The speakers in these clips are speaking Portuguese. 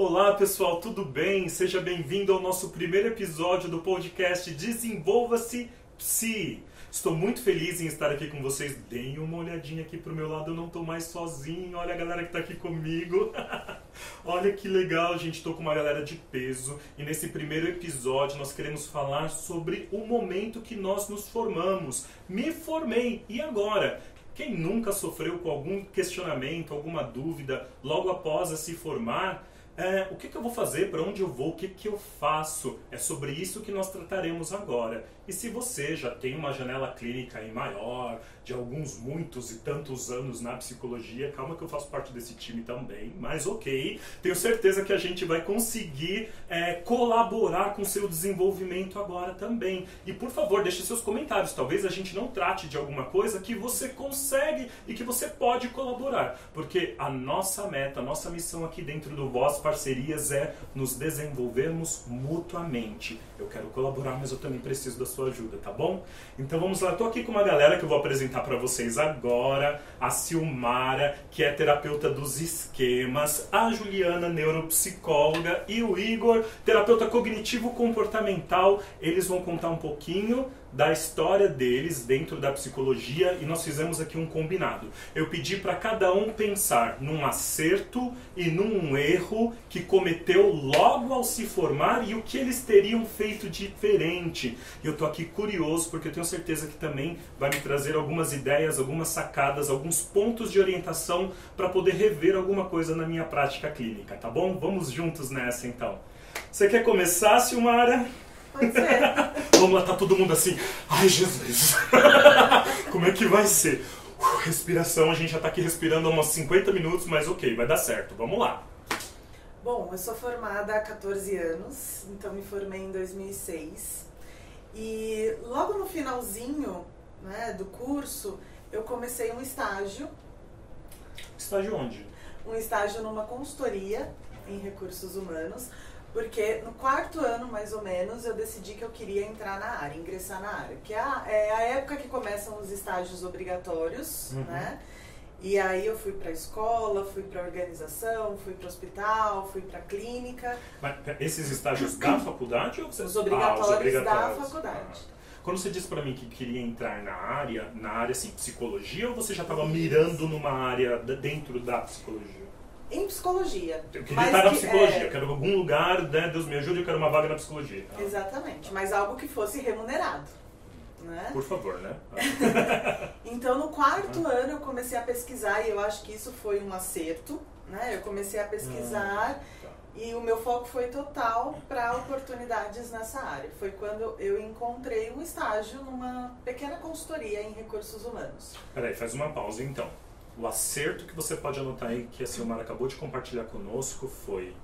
Olá pessoal, tudo bem? Seja bem-vindo ao nosso primeiro episódio do podcast Desenvolva-se Psi. Estou muito feliz em estar aqui com vocês. Deem uma olhadinha aqui pro meu lado, eu não estou mais sozinho. Olha a galera que está aqui comigo. Olha que legal, gente. Estou com uma galera de peso e nesse primeiro episódio nós queremos falar sobre o momento que nós nos formamos. Me formei e agora? Quem nunca sofreu com algum questionamento, alguma dúvida logo após se formar? É, o que, que, eu vou fazer, para onde eu vou, o que, que eu faço. É sobre isso que nós trataremos agora. E se você já tem uma janela clínica aí maior, de alguns muitos e tantos anos na psicologia, calma que eu faço parte desse time também, mas ok, tenho certeza que a gente vai conseguir é, colaborar com seu desenvolvimento agora também. E por favor, deixe seus comentários. Talvez a gente não trate de alguma coisa que você consegue e que você pode colaborar. Porque a nossa meta, a nossa missão aqui dentro do Voz Parcerias é nos desenvolvermos mutuamente. Eu quero colaborar, mas eu também preciso da sua sua ajuda, tá bom? Então vamos lá, estou aqui com uma galera que eu vou apresentar para vocês agora, a Silmara, que é terapeuta dos esquemas, a Juliana, neuropsicóloga, e o Igor, terapeuta cognitivo comportamental. Eles vão contar um pouquinho da história deles dentro da psicologia e nós fizemos aqui um combinado. Eu pedi para cada um pensar num acerto e num erro que cometeu logo ao se formar e o que eles teriam feito diferente. E eu tô aqui curioso porque eu tenho certeza que também vai me trazer algumas ideias, algumas sacadas, alguns pontos de orientação para poder rever alguma coisa na minha prática clínica, tá bom? Vamos juntos nessa então. Você quer começar, Silmara? Pode ser. Vamos lá, tá todo mundo assim. Ai, Jesus. Como é que vai ser? Uh, respiração, a gente já tá aqui respirando há uns 50 minutos, mas ok, vai dar certo. Vamos lá. Bom, eu sou formada há 14 anos, então me formei em 2006. E logo no finalzinho né, do curso, eu comecei um estágio. Estágio onde? Um estágio numa consultoria em recursos humanos porque no quarto ano, mais ou menos, eu decidi que eu queria entrar na área, ingressar na área. Que é a, é a época que começam os estágios obrigatórios, uhum. né? E aí eu fui para escola, fui para organização, fui para hospital, fui para clínica. Mas esses estágios da faculdade ou você... Os obrigatórios, ah, os obrigatórios. da faculdade. Ah. Quando você disse para mim que queria entrar na área, na área assim, psicologia, ou você já estava mirando numa área dentro da psicologia? Em psicologia. Eu queria estar na psicologia, é... eu quero algum lugar, né, Deus me ajude, eu quero uma vaga na psicologia. Ah. Exatamente, mas algo que fosse remunerado. Né? Por favor, né? então no quarto ah. ano eu comecei a pesquisar e eu acho que isso foi um acerto. Né? Eu comecei a pesquisar ah, tá. e o meu foco foi total para oportunidades nessa área. Foi quando eu encontrei um estágio numa pequena consultoria em recursos humanos. Peraí, faz uma pausa então o acerto que você pode anotar aí, que a Silmar acabou de compartilhar conosco, foi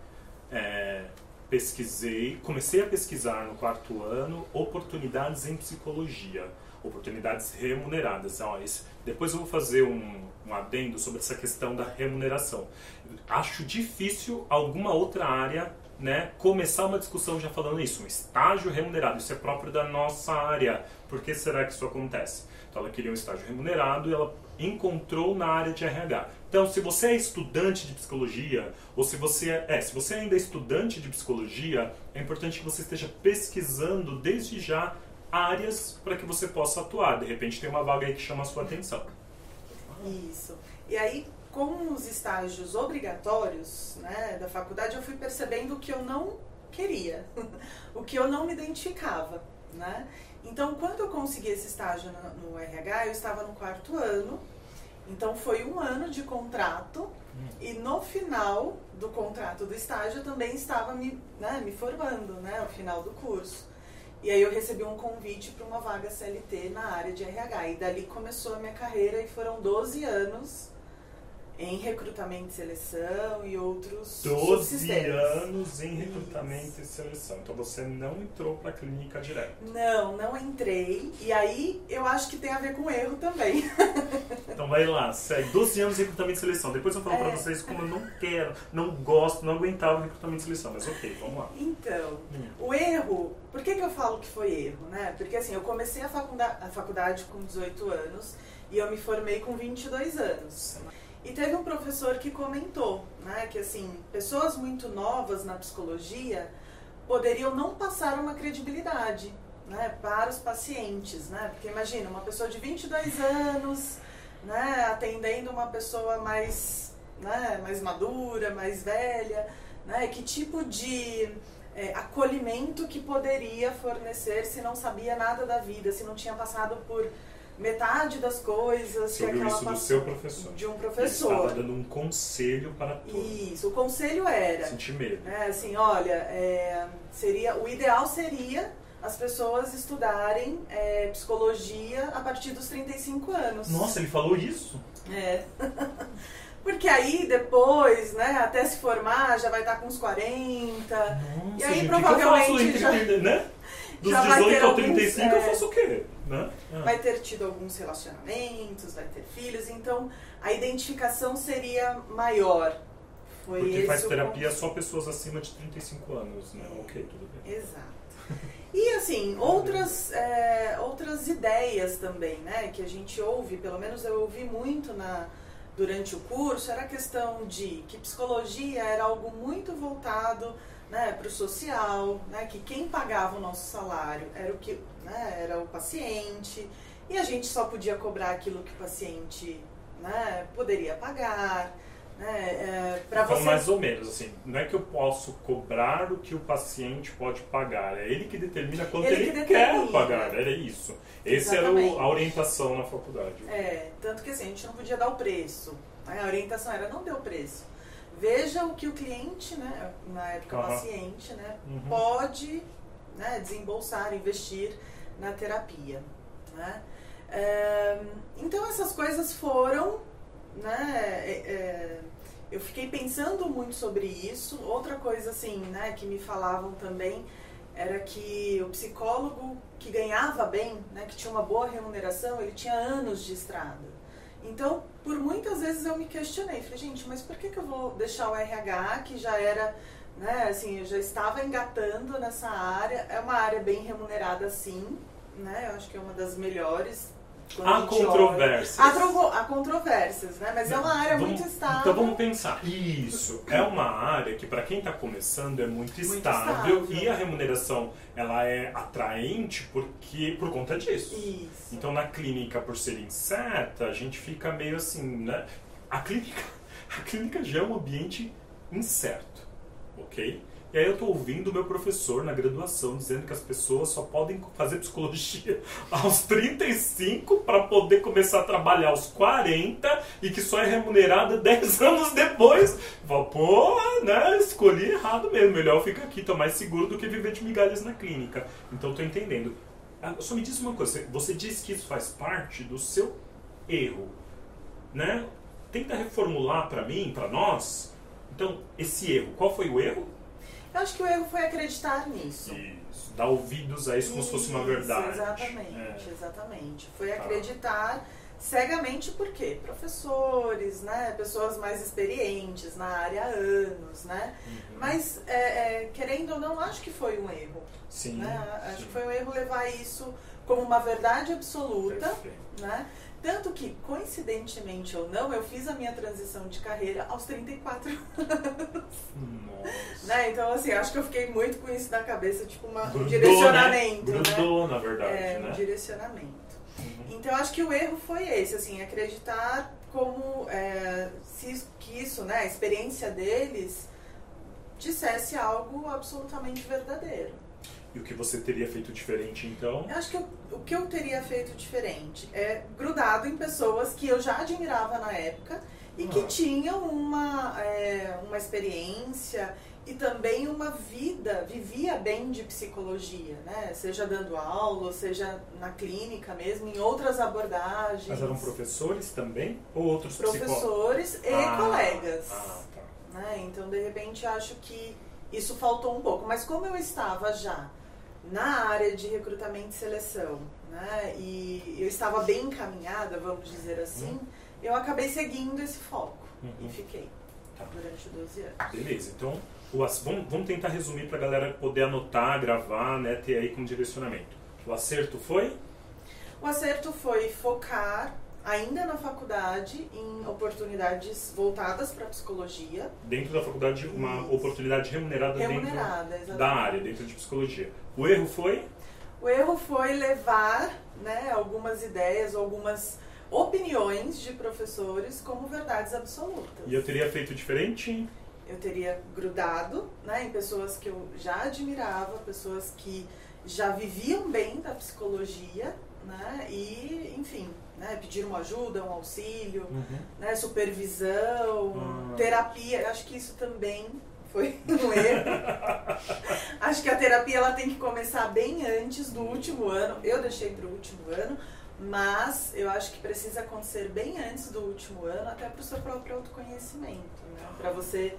é, pesquisei, comecei a pesquisar no quarto ano oportunidades em psicologia, oportunidades remuneradas. Esse, depois eu vou fazer um, um adendo sobre essa questão da remuneração. Acho difícil alguma outra área né, começar uma discussão já falando isso, um estágio remunerado, isso é próprio da nossa área. Por que será que isso acontece? Então ela queria um estágio remunerado e ela encontrou na área de RH. Então, se você é estudante de psicologia, ou se você é, é, se você ainda é estudante de psicologia, é importante que você esteja pesquisando desde já áreas para que você possa atuar. De repente tem uma vaga aí que chama a sua atenção. Isso. E aí, com os estágios obrigatórios né, da faculdade, eu fui percebendo o que eu não queria, o que eu não me identificava. Né? Então, quando eu consegui esse estágio no, no RH, eu estava no quarto ano. Então, foi um ano de contrato. Hum. E no final do contrato do estágio, eu também estava me, né, me formando, né, ao final do curso. E aí eu recebi um convite para uma vaga CLT na área de RH. E dali começou a minha carreira e foram 12 anos em recrutamento e seleção e outros 12 anos em recrutamento Isso. e seleção. Então você não entrou para a clínica direto. Não, não entrei. E aí eu acho que tem a ver com erro também. então vai lá, segue. 12 anos em recrutamento e seleção. Depois eu falo é. para vocês como eu não quero, não gosto, não aguentava recrutamento e seleção. Mas ok, vamos lá. Então, hum. o erro, por que, que eu falo que foi erro? Né? Porque assim, eu comecei a faculdade, a faculdade com 18 anos e eu me formei com 22 anos. E teve um professor que comentou, né, que assim, pessoas muito novas na psicologia poderiam não passar uma credibilidade, né, para os pacientes, né? Porque imagina, uma pessoa de 22 anos, né, atendendo uma pessoa mais, né, mais madura, mais velha, né? Que tipo de é, acolhimento que poderia fornecer se não sabia nada da vida, se não tinha passado por metade das coisas Você ouviu isso do seu professor. De um Ele professor. estava dando um conselho para todos. Isso, o conselho era, Sentir medo. né, assim, olha, é, seria, o ideal seria as pessoas estudarem é, psicologia a partir dos 35 anos. Nossa, ele falou isso? É. Porque aí depois, né, até se formar, já vai estar com uns 40. Nossa, E aí, gente, provavelmente, já- né? Dos já vai 18 ter ao alguns, 35 eu é. faço o quê? Né? Ah. vai ter tido alguns relacionamentos, vai ter filhos, então a identificação seria maior. Foi Porque faz terapia só pessoas acima de 35 anos, né? Ok, tudo bem. Exato. E assim, outras, é, outras ideias também, né, que a gente ouve, pelo menos eu ouvi muito na, durante o curso, era a questão de que psicologia era algo muito voltado né, para o social, né, que quem pagava o nosso salário era o, que, né, era o paciente, e a gente só podia cobrar aquilo que o paciente né, poderia pagar. Né, é, para Então, você mais ou menos, assim, não é que eu posso cobrar o que o paciente pode pagar, é ele que determina quanto Ele ele, que quer pagar, era isso. Essa era o- a orientação na faculdade. É, tanto que assim, a gente não podia dar o preço. né? A orientação era não dê o preço. Veja o que o cliente, né, na época o Aham. paciente, né, Uhum. pode né, desembolsar, investir na terapia. Né? É, então essas coisas foram, né, é, eu fiquei pensando muito sobre isso. Outra coisa assim, né, que me falavam também era que o psicólogo que ganhava bem, né, que tinha uma boa remuneração, ele tinha anos de estrada. Então, por muitas vezes eu me questionei, falei, gente, mas por que, que eu vou deixar o RH, que já era, né, assim, eu já estava engatando nessa área, é uma área bem remunerada sim, né, eu acho que é uma das melhores. Quando a Há controvérsias. Há, há controvérsias, né, mas é uma área Vamos- muito estável. Então vamos pensar. Isso é uma área que para quem está começando é muito, Muito estável, estável. e a remuneração ela é atraente porque por conta disso. Isso. Então na clínica por ser incerta a gente fica meio assim, né? A clínica, a clínica já é um ambiente incerto, ok? E aí eu tô ouvindo o meu professor na graduação dizendo que as pessoas só podem fazer psicologia aos 35 para poder começar a trabalhar aos 40 e que só é remunerada 10 anos depois. Eu falo, pô, né? Escolhi errado mesmo. Melhor eu ficar aqui, tô mais seguro do que viver de migalhas na clínica. Então tô entendendo. Ah, Só me diz uma coisa, você disse que isso faz parte do seu erro, né? Tenta reformular para mim, para nós. Então, esse erro, qual foi o erro? Eu acho que o erro foi acreditar nisso. Isso. Dar ouvidos a isso como se fosse uma Isso, verdade. Exatamente, É. exatamente. Foi Tá. acreditar cegamente por quê? Professores, né? Pessoas mais experientes na área há anos, né? Uhum. Mas, é, é, querendo ou não, acho que foi um erro. Sim. né? Acho sim. que foi um erro levar isso como uma verdade absoluta, Perfeito. né? Tanto que, coincidentemente ou não, eu fiz a minha transição de carreira aos 34 Nossa. né? Então, assim, acho que eu fiquei muito com isso na cabeça, tipo uma, um Grudou, direcionamento, né? né? Grudou, na verdade, É, né? um direcionamento. Uhum. Então, acho que o erro foi esse, assim, acreditar como é, se que isso, né, a experiência deles dissesse algo absolutamente verdadeiro. E o que você teria feito diferente, então? Eu acho que eu- o que eu teria feito diferente é grudado em pessoas que eu já admirava na época e que Ah. tinham uma, é, uma experiência e também uma vida, vivia bem de psicologia, né? Seja dando aula, seja na clínica mesmo, em outras abordagens. Mas eram professores também? Ou outros psicólogos? professores e Ah, colegas. Ah, tá. né? Então, de repente, acho que isso faltou um pouco. Mas como eu estava já na área de recrutamento e seleção, né? E eu estava bem encaminhada, vamos dizer assim, eu acabei seguindo esse foco Uhum. e fiquei Tá. durante 12 anos. Beleza, então o vamos, vamos tentar resumir para a galera poder anotar, gravar, né, ter aí como direcionamento. O acerto foi? O acerto foi focar ainda na faculdade, em oportunidades voltadas para psicologia. Dentro da faculdade, uma Isso. oportunidade remunerada, Remunerada, dentro exatamente. da área, dentro de psicologia. O erro foi? O erro foi levar né, algumas ideias, algumas opiniões de professores como verdades absolutas. E eu teria feito diferente? Eu teria grudado né, em pessoas que eu já admirava, pessoas que já viviam bem da psicologia, né, e, enfim, né, pedir uma ajuda, um auxílio, né, supervisão, Ah. terapia. Acho que isso também foi um erro. Acho que a terapia ela tem que começar bem antes do último ano. Eu deixei para o último ano, mas eu acho que precisa acontecer bem antes do último ano, até para o seu próprio autoconhecimento, né? para você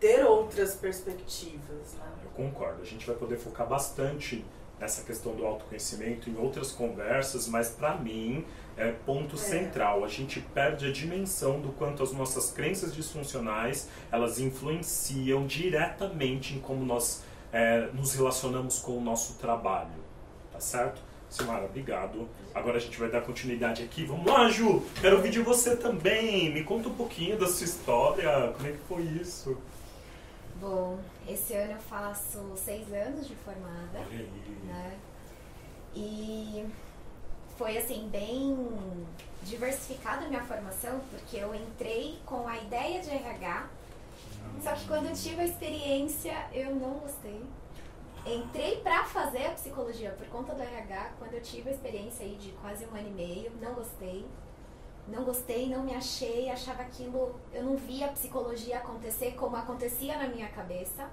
ter outras perspectivas. Né? Eu concordo. A gente vai poder focar bastante nessa questão do autoconhecimento em outras conversas, mas para mim é ponto É. central. A gente perde a dimensão do quanto as nossas crenças disfuncionais elas influenciam diretamente em como nós é, nos relacionamos com o nosso trabalho. Tá certo? Silmara, obrigado. Agora a gente vai dar continuidade aqui. Vamos lá, Ju! Quero ouvir de você também. Me conta um pouquinho da sua história. Como é que foi isso? Bom, esse ano eu faço seis anos de formada, né? E foi assim, bem diversificada a minha formação, porque eu entrei com a ideia de RH, só que quando eu tive a experiência, eu não gostei. Entrei pra fazer a psicologia por conta do RH, quando eu tive a experiência aí de quase um ano e meio, não gostei. Não gostei, não me achei, achava aquilo, eu não via a psicologia acontecer como acontecia na minha cabeça.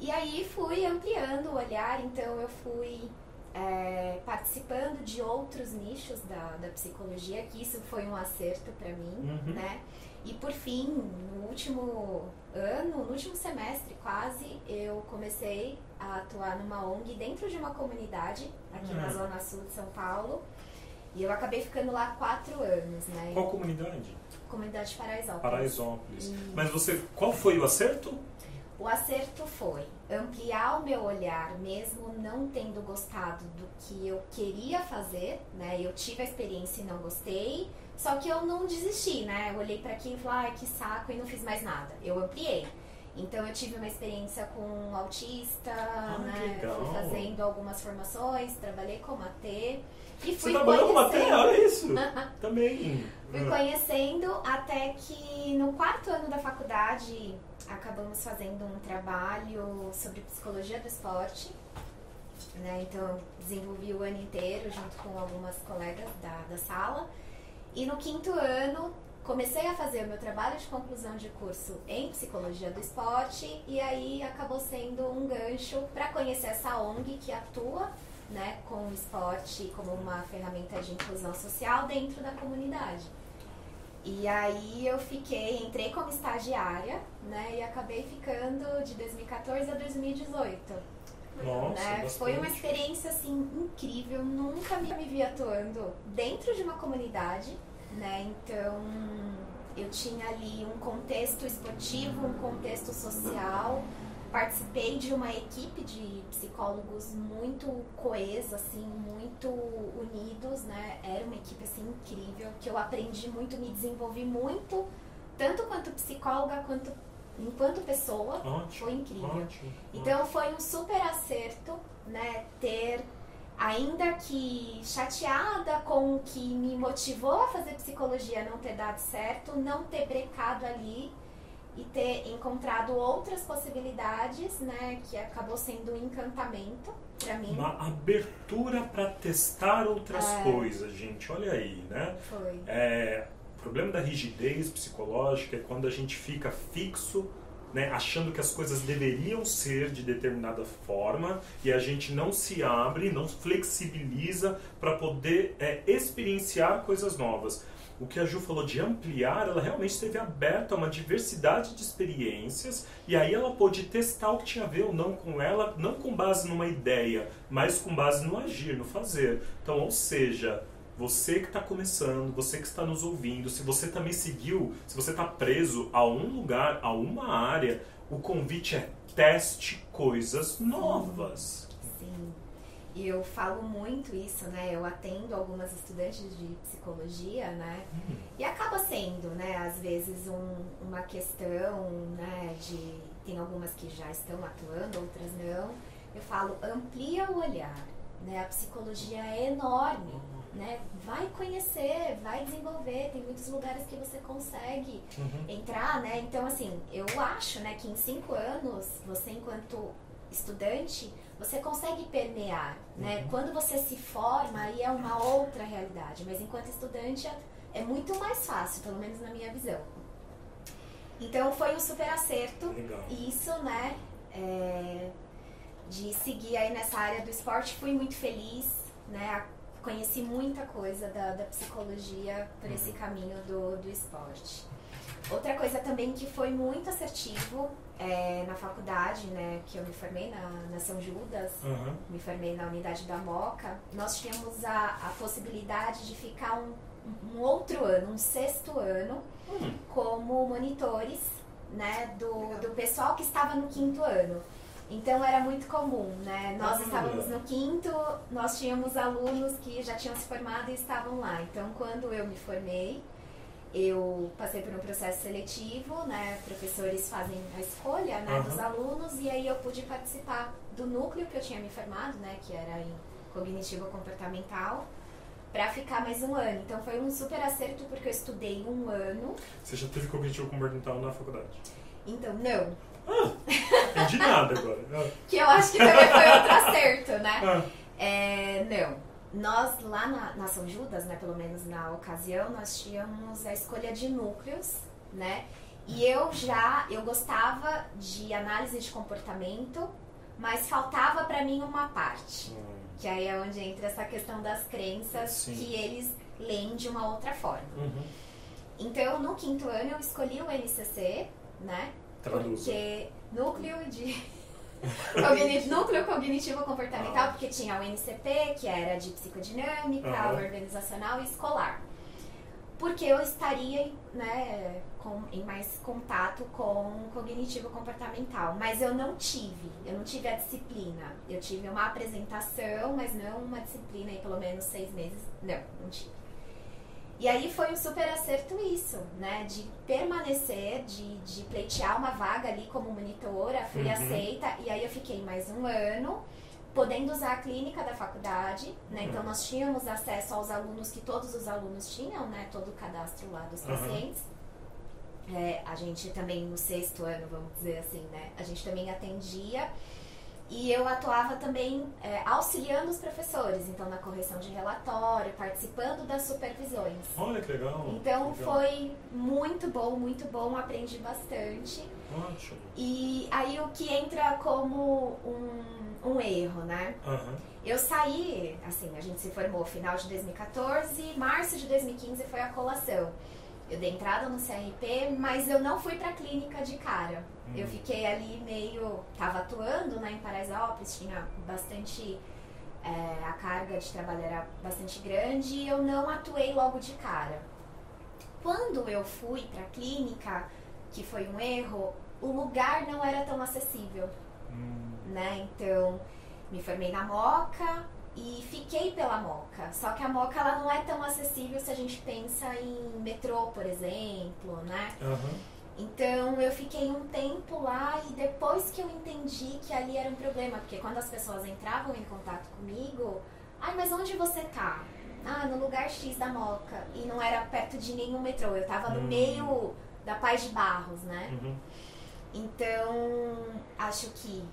E aí fui ampliando o olhar, então eu fui é, participando de outros nichos da, da psicologia, que isso foi um acerto para mim, Uhum. né? E por fim, no último ano, no último semestre quase, eu comecei a atuar numa ONG dentro de uma comunidade aqui na Uhum. Zona Sul de São Paulo. E eu acabei ficando lá quatro anos, né? Qual comunidade? Comunidade Paraisópolis. Paraisópolis. E- Mas você, qual foi o acerto? O acerto foi ampliar o meu olhar, mesmo não tendo gostado do que eu queria fazer, né? Eu tive a experiência e não gostei, só que eu não desisti, né? Eu olhei para aquilo e falei, ai, que saco, e não fiz mais nada. Eu ampliei. Então eu tive uma experiência com um autista, Ah, né? Fui fazendo algumas formações, trabalhei como AT e Você fui trabalhou com matéria? conhecendo- Olha isso! Também. Fui conhecendo até que no quarto ano da faculdade acabamos fazendo um trabalho sobre psicologia do esporte. Né? Então eu desenvolvi o ano inteiro junto com algumas colegas da, da sala. E no quinto ano comecei a fazer o meu trabalho de conclusão de curso em psicologia do esporte e aí acabou sendo um gancho para conhecer essa ONG que atua né, com o esporte como uma ferramenta de inclusão social dentro da comunidade. E aí eu fiquei, entrei como estagiária, né, e acabei ficando de 2014 a 2018. Nossa, né? Foi uma experiência assim incrível, nunca me, me vi atuando dentro de uma comunidade, né? Então eu tinha ali um contexto esportivo, um contexto social. Participei de uma equipe de psicólogos muito coesa, assim, muito unidos, né? Era uma equipe assim incrível que eu aprendi muito, me desenvolvi muito, tanto quanto psicóloga quanto enquanto pessoa. Ótimo. Foi incrível. Ótimo. Então foi um super acerto, né, ter ainda que chateada com o que me motivou a fazer psicologia não ter dado certo, não ter brecado ali e ter encontrado outras possibilidades, né, que acabou sendo um encantamento pra mim. Uma abertura para testar outras É. coisas, gente. Olha aí, né? Foi. É, o problema da rigidez psicológica é quando a gente fica fixo, né, achando que as coisas deveriam ser de determinada forma e a gente não se abre, não flexibiliza para poder é, experienciar coisas novas. O que a Ju falou de ampliar, ela realmente esteve aberta a uma diversidade de experiências e aí ela pôde testar o que tinha a ver ou não com ela, não com base numa ideia, mas com base no agir, no fazer. Então, ou seja, você que está começando, você que está nos ouvindo, se você também seguiu, se você está preso a um lugar, a uma área, o convite é teste coisas novas. Sim. eu falo muito isso, né? Eu atendo algumas estudantes de psicologia, né? Hum. E acaba sendo, né, às vezes um, uma questão, né, de tem algumas que já estão atuando, outras não. Eu falo, amplia o olhar, né? A psicologia é enorme, né? Vai conhecer, vai desenvolver, tem muitos lugares que você consegue Uhum. entrar, né? Então, assim, eu acho, né, que em cinco anos, você enquanto estudante, você consegue permear, né? Uhum. Quando você se forma, aí é uma outra realidade, mas enquanto estudante é- é muito mais fácil, pelo menos na minha visão. Então, foi um super acerto Legal. isso, né? é, de seguir aí nessa área do esporte, fui muito feliz, né? Conheci muita coisa da, da psicologia por esse caminho do, do esporte. Outra coisa também que foi muito assertivo é, na faculdade, né? Que eu me formei na, na São Judas, Aham. me formei na unidade da Moca, nós tínhamos a, a possibilidade de ficar um, um outro ano, um sexto ano, Hum. como monitores né, do, do pessoal que estava no quinto ano. Então era muito comum, né? Nós estávamos no quinto, nós tínhamos alunos que já tinham se formado e estavam lá. Então quando eu me formei, eu passei por um processo seletivo, né? Professores fazem a escolha né, Aham. dos alunos e aí eu pude participar do núcleo que eu tinha me formado, né? Que era em cognitivo comportamental, para ficar mais um ano. Então foi um super acerto porque eu estudei um ano. Você já teve cognitivo comportamental na faculdade? Então não, Entendi nada agora. Ah. que eu acho que também foi outro acerto, né? Ah. É, não. Nós lá na, na São Judas, né, pelo menos na ocasião, nós tínhamos a escolha de núcleos, né? E eu já, eu gostava de análise de comportamento, mas faltava pra mim uma parte, Hum. que aí é onde entra essa questão das crenças Sim. que eles leem de uma outra forma. Uhum. Então, no quinto ano eu escolhi o NCC, né? Traduza. Porque núcleo de Cogni- núcleo cognitivo comportamental, Ah. porque tinha o NCP, que era de psicodinâmica, Aham. organizacional e escolar. Porque eu estaria né, com, em mais contato com cognitivo comportamental. Mas eu não tive, eu não tive a disciplina. Eu tive uma apresentação, mas não uma disciplina aí pelo menos seis meses. Não, não tive. E aí foi um super acerto isso, né? De permanecer, de, de pleitear uma vaga ali como monitora, fui Uhum. aceita, e aí eu fiquei mais um ano, podendo usar a clínica da faculdade, né? Uhum. Então nós tínhamos acesso aos alunos que todos os alunos tinham, né? Todo o cadastro lá dos Uhum. pacientes. É, a gente também, no sexto ano, vamos dizer assim, né? A gente também atendia. E eu atuava também é, auxiliando os professores, então na correção de relatório, participando das supervisões. Olha que legal. Então Legal. foi muito bom, muito bom, aprendi bastante. Ótimo. E aí o que entra como um, um erro, né? Aham. Eu saí, assim, a gente se formou final de 2014, março de 2015 foi a colação. Eu dei entrada no CRP, mas eu não fui pra clínica de cara. Hum. Eu fiquei ali meio. tava atuando né, em Paraisópolis, tinha bastante. é, a carga de trabalho era bastante grande e eu não atuei logo de cara. Quando eu fui pra clínica, que foi um erro, o lugar não era tão acessível Hum. né? Então, me formei na Moca e fiquei pela Moca. Só que a Moca ela não é tão acessível se a gente pensa em metrô, por exemplo, né? Aham. Então, eu fiquei um tempo lá e depois que eu entendi que ali era um problema, porque quando as pessoas entravam em contato comigo, ai, mas onde você tá? Ah, no lugar X da Moca. E não era perto de nenhum metrô, eu tava no Hum. meio da Paz de Barros, né? Uhum. Então, acho que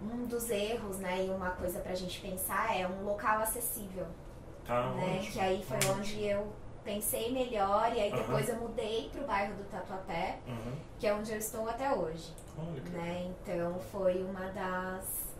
um dos erros, né, e uma coisa pra gente pensar é um local acessível, Tá né? ótimo. Que aí foi Ótimo. onde eu pensei melhor e aí depois eu mudei pro bairro do Tatuapé, Aham. que é onde eu estou até hoje, Olha né? Então, foi uma das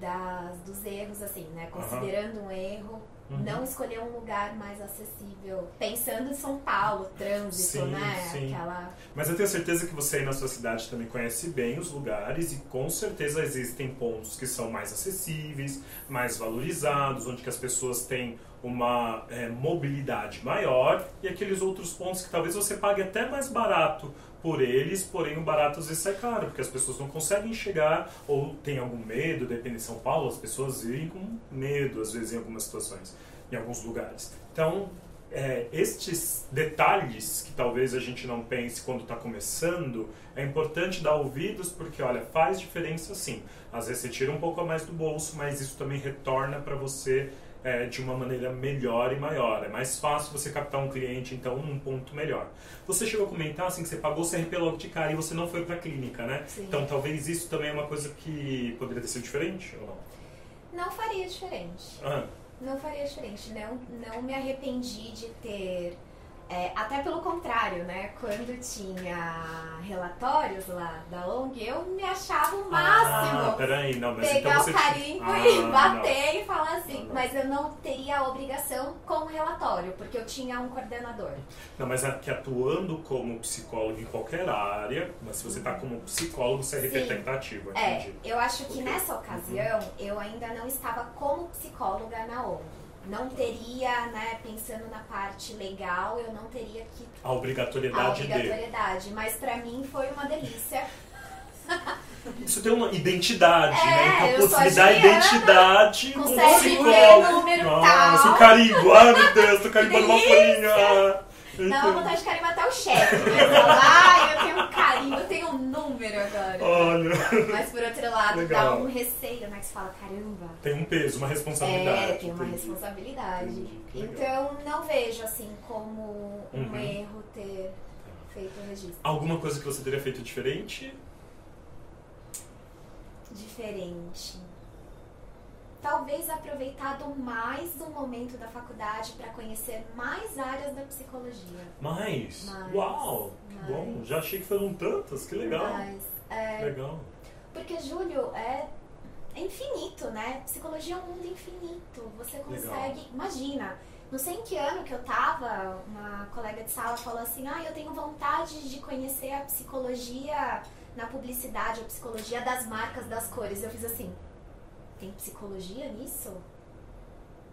das dos erros assim, né? Considerando um erro, Uhum. não escolher um lugar mais acessível, pensando em São Paulo, trânsito, Sim, né? sim. Aquela Mas eu tenho certeza que você aí na sua cidade também conhece bem os lugares e com certeza existem pontos que são mais acessíveis, mais valorizados, onde que as pessoas têm uma é, mobilidade maior e aqueles outros pontos que talvez você pague até mais barato por eles, porém o barato às vezes sai caro, porque as pessoas não conseguem chegar ou tem algum medo, depende de São Paulo, as pessoas vivem com medo às vezes em algumas situações, em alguns lugares. Então, é, estes detalhes que talvez a gente não pense quando está começando, é importante dar ouvidos porque, olha, faz diferença sim. Às vezes você tira um pouco a mais do bolso, mas isso também retorna para você é, de uma maneira melhor e maior. É mais fácil você captar um cliente, então, num ponto melhor. Você chegou a comentar assim que você pagou o CRP logo de cara e você não foi para a clínica, né? Sim. Então, talvez isso também é uma coisa que poderia ter sido diferente ou não? Não faria diferente. Ah, Não faria diferente. Não, não me arrependi de ter. É, até pelo contrário, né? Quando tinha relatórios lá da ONG, eu me achava o máximo. Ah, peraí, não, mas pegar então você... o carimbo Ah, e não. bater e falar assim. Não, não. Mas eu não teria a obrigação com o relatório, porque eu tinha um coordenador. Não, mas é que atuando como psicólogo em qualquer área, mas se você está como psicólogo, o CRP Sim. está tentativo, É, entendi. eu acho que nessa ocasião eu ainda não estava como psicóloga na ONG. Não teria, né, pensando na parte legal, eu não teria que A a obrigatoriedade dele. obrigatoriedade, mas pra mim foi uma delícia. Isso tem uma identidade, É, né? Então, pô, a me dá Juliana, identidade psicólogo. o número Nossa, tal. o carimbo. Ai, meu Deus, tô carimbando uma folhinha. Então, vontade de carimbar até o chefe. né? Ai, eu tenho um um número agora. Olha, Mas por outro lado, Legal. dá um receio, né? Que você fala, caramba. tem um peso, uma responsabilidade. É, tem uma entendi. responsabilidade. Entendi. Então, não vejo assim como um Uhum. erro ter feito o registro. Alguma coisa que você teria feito diferente? Diferente. Talvez aproveitado mais o momento da faculdade para conhecer mais áreas da psicologia. Mais? Mais, Uau, que mais. bom. Já achei que foram tantas, que legal. Mas, é, Legal. Porque, Júlio, é, é infinito, né? Psicologia é um mundo infinito. Você consegue. Imagina, não sei em que ano que eu tava, uma colega de sala falou assim: ah, eu tenho vontade de conhecer a psicologia na publicidade, a psicologia das marcas, das cores. Eu fiz assim: tem psicologia nisso?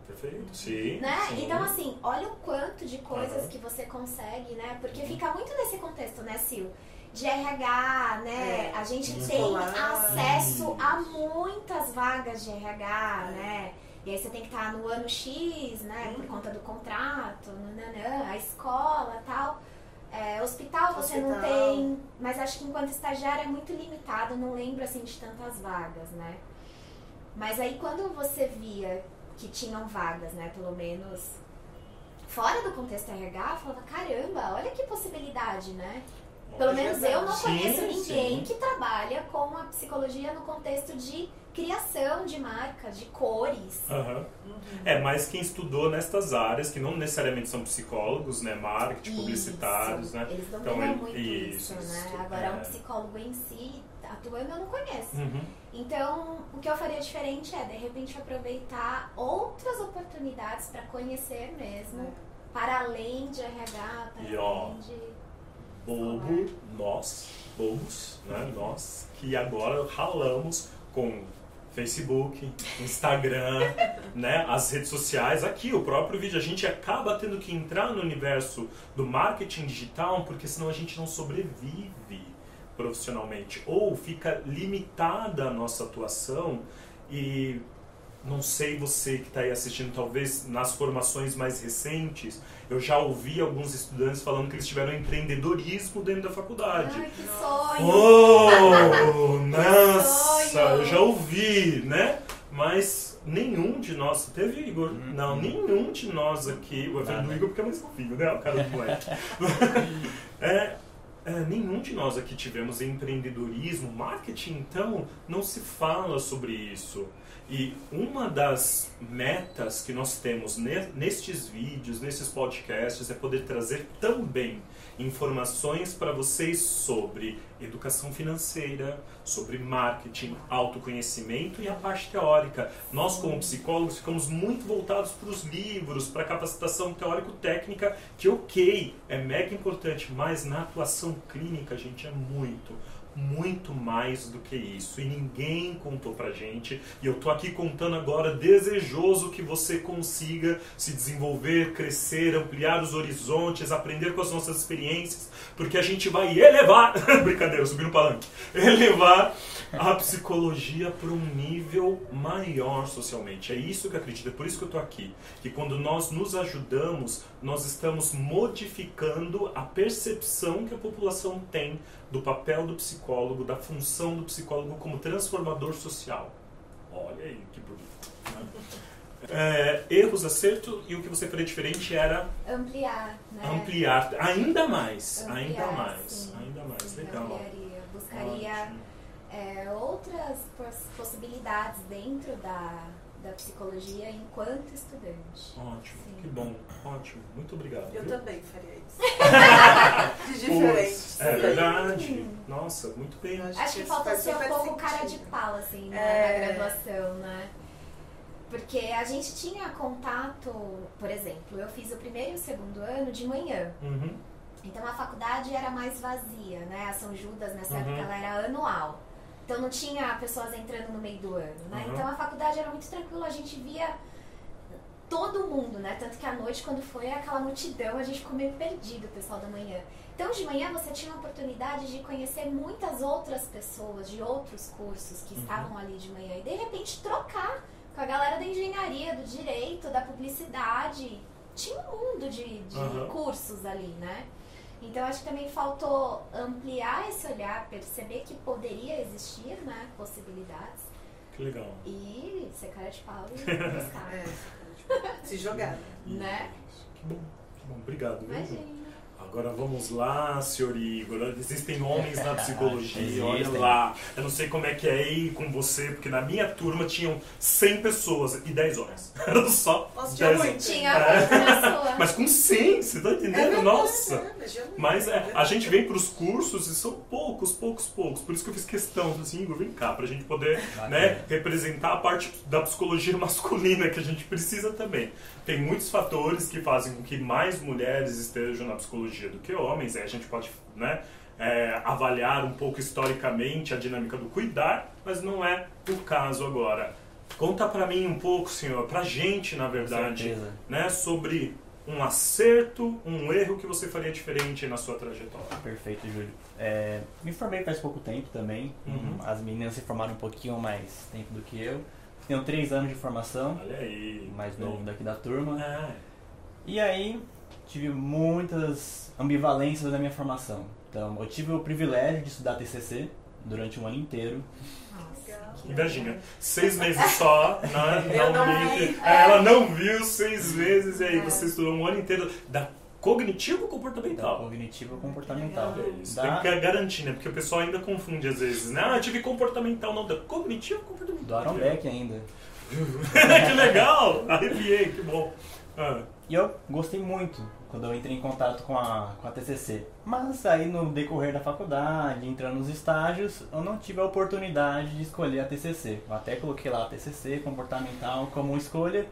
Perfeito. Sim. Né? sim. Então, assim, olha o quanto de coisas Aham. que você consegue, né? Porque fica muito nesse contexto, né, Sil? De RH, né? É. A gente Uhum. tem acesso a muitas vagas de RH, né? E aí você tem que estar no ano X, né? Por Uhum. conta do contrato, nananã, a escola tal. É, hospital você não Hospital. tem, mas acho que enquanto estagiário é muito limitado, não lembro assim de tantas vagas, né? Mas aí quando você via que tinham vagas, né, pelo menos fora do contexto RH, eu falava, caramba, olha que possibilidade, né? Pelo É menos eu não Sim, conheço ninguém sim. que trabalha com a psicologia no contexto de criação de marca, de cores. Aham. É, mas quem estudou nestas áreas, que não necessariamente são psicólogos, né? Marketing, Isso. publicitários, né? Eles dominam Então, ele- muito isso, isso, né? Agora, é. um psicólogo em si, atuando, eu não conheço. Uhum. Então, o que eu faria diferente é, de repente, aproveitar outras oportunidades para conhecer mesmo, para além de RH, para E, ó, além de... Bobo, nós, bobos, né? Nós, que agora ralamos com Facebook, Instagram, né? As redes sociais, aqui o próprio vídeo. A gente acaba tendo que entrar no universo do marketing digital, porque senão a gente não sobrevive profissionalmente. Ou fica limitada a nossa atuação e não sei você que está aí assistindo, talvez nas formações mais recentes, eu já ouvi alguns estudantes falando que eles tiveram empreendedorismo dentro da faculdade. Ai, que sonho! Oh, nossa, sonho! eu já ouvi, né? Mas nenhum de nós, teve Igor? Uhum. Não, nenhum de nós aqui, o do. Igor porque é mais novinho, né? O cara do moleque. é, é, nenhum de nós aqui tivemos empreendedorismo, marketing, então não se fala sobre isso. E uma das metas que nós temos ne- nestes vídeos, nesses podcasts, é poder trazer também informações para vocês sobre educação financeira, sobre marketing, autoconhecimento e a parte teórica. Nós, como psicólogos, ficamos muito voltados para os livros, para a capacitação teórico-técnica, que, ok, é mega importante, mas na atuação clínica, gente, é muito. muito mais do que isso. E ninguém contou pra gente. E eu tô aqui contando agora, desejoso que você consiga se desenvolver, crescer, ampliar os horizontes, aprender com as nossas experiências, porque a gente vai elevar. Brincadeira, subir no palanque. Elevar a psicologia para um nível maior socialmente. É isso que eu acredito, é por isso que eu estou aqui. Que quando nós nos ajudamos, nós estamos modificando a percepção que a população tem do papel do psicólogo, da função do psicólogo como transformador social. Olha aí que bonito. Né? É, erros, acerto e o que você faria diferente era ampliar, né? ampliar ainda mais, Ampliar, ainda mais, sim. ainda mais, Sim, legal. ampliaria. Buscaria é, outras poss- possibilidades dentro da, da psicologia enquanto estudante. Ótimo, Sim. que bom, ótimo, muito obrigado. Eu viu? também faria isso. De diferente. É verdade. Nossa, muito bem. Eu Acho que isso falta ser um pouco cara de sentido. pau, assim, né, É. na graduação, né? Porque a gente tinha contato, por exemplo, eu fiz o primeiro e o segundo ano de manhã. Uhum. Então a faculdade era mais vazia, né? A São Judas nessa Uhum. época ela era anual. Então não tinha pessoas entrando no meio do ano, né? Uhum. Então a faculdade era muito tranquila, a gente via todo mundo, né? Tanto que à noite, quando foi aquela multidão, a gente ficou meio perdido, o pessoal da manhã. Então de manhã você tinha a oportunidade de conhecer muitas outras pessoas de outros cursos que Uhum. estavam ali de manhã e de repente trocar com a galera da engenharia, do direito, da publicidade. Tinha um mundo de, de Uhum. cursos ali, né? Então acho que também faltou ampliar esse olhar, perceber que poderia existir, né, possibilidades Que legal. e ser cara de pau e buscar, É, se jogar. né? Que bom, que bom. Obrigado. Imagina. Agora vamos lá, senhor Igor. Existem homens na psicologia, olha lá. Eu não sei como é que é aí com você, porque na minha turma tinham 100 pessoas e 10 homens. Era só Nossa, tinha 10 muito. Tinha É. Mas com 100, você tá É entendendo? verdade, Nossa! é, mas muito. Mas é, a gente vem pros cursos e são poucos, poucos, poucos. Por isso que eu fiz questão, assim, Igor, vem cá, pra gente poder né, representar a parte da psicologia masculina que a gente precisa também. Tem muitos fatores que fazem com que mais mulheres estejam na psicologia do que homens. Aí a gente pode né, é, avaliar um pouco historicamente a dinâmica do cuidar, mas não é o caso agora. Conta pra mim um pouco, senhor, pra gente, na verdade, né, sobre um acerto, um erro que você faria diferente na sua trajetória. Perfeito, Júlio. É, me formei faz pouco tempo também. Uhum. As meninas se formaram um pouquinho mais tempo do que eu. Tenho três anos de formação, Olha aí. mais novo daqui da turma. Ah, E aí tive muitas ambivalências na minha formação. Então, eu tive o privilégio de estudar TCC durante um ano inteiro. Imagina, seis meses só, né? Na não Unip. vi. É, Ela não viu seis meses e aí É. você estudou um ano inteiro da cognitivo comportamental. Cognitivo comportamental. É isso, Da- tem que garantir, né? Porque o pessoal ainda confunde às vezes, né? Ah, eu tive comportamental, não, da cognitivo Do comportamental. Aaron Beck ainda. que legal! Arrepiei, que bom. Ah, E eu gostei muito quando eu entrei em contato com a, com a TCC. Mas aí no decorrer da faculdade, entrando nos estágios, eu não tive a oportunidade de escolher a TCC. Eu até coloquei lá a TCC comportamental como escolha,